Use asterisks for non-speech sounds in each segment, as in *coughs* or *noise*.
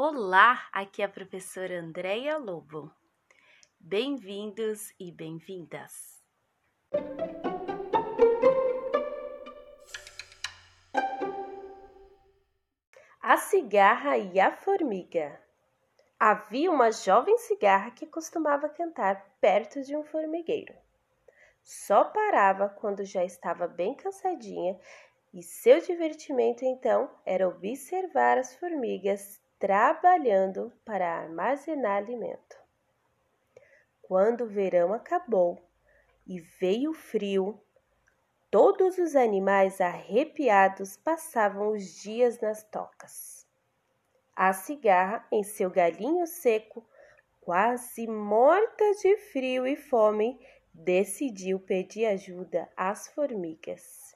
Olá, aqui é a professora Andréia Lobo. Bem-vindos e bem-vindas. A cigarra e a formiga. Havia uma jovem cigarra que costumava cantar perto de um formigueiro. Só parava quando já estava bem cansadinha e seu divertimento então era observar as formigas trabalhando para armazenar alimento. Quando o verão acabou e veio o frio, todos os animais arrepiados passavam os dias nas tocas. A cigarra, em seu galinho seco, quase morta de frio e fome, decidiu pedir ajuda às formigas.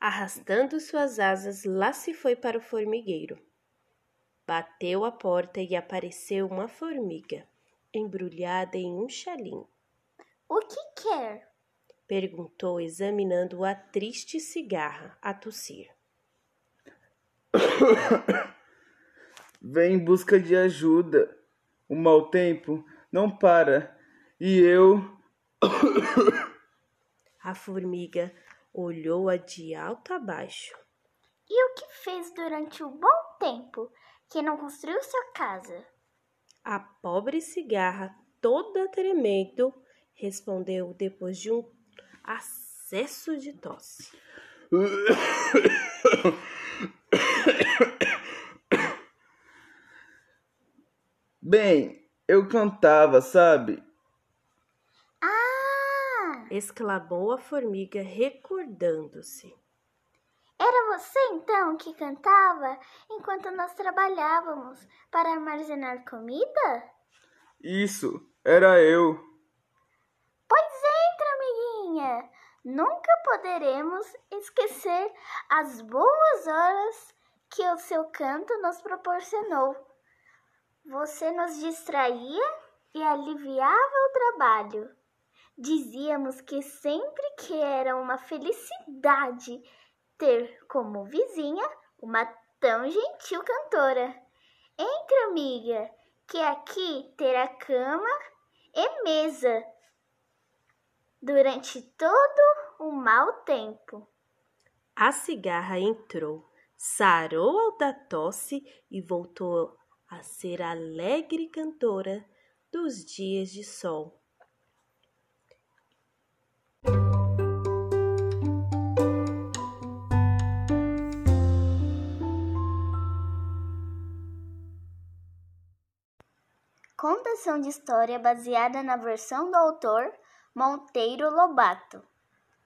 Arrastando suas asas, lá se foi para o formigueiro. Bateu a porta e apareceu uma formiga, embrulhada em um chalinho. O que quer? perguntou, examinando a triste cigarra a tossir. *coughs* Vem em busca de ajuda. O mau tempo não para e eu. a formiga olhou-a de alto a baixo. E o que fez durante o bom tempo que não construiu sua casa? A pobre cigarra, toda tremendo, respondeu depois de um acesso de tosse. *coughs* Bem, eu cantava, sabe? Exclamou a formiga, recordando-se. Era você então que cantava enquanto nós trabalhávamos para armazenar comida? Isso, era eu. Pois entra, amiguinha. Nunca poderemos esquecer as boas horas que o seu canto nos proporcionou. Você nos distraía e aliviava o trabalho. Dizíamos que sempre que era uma felicidade ter como vizinha uma tão gentil cantora. Entre, amiga, que aqui terá cama e mesa durante todo o mau tempo. A cigarra entrou, sarou da tosse e voltou a ser alegre cantora dos dias de sol. Contação de história baseada na versão do autor Monteiro Lobato.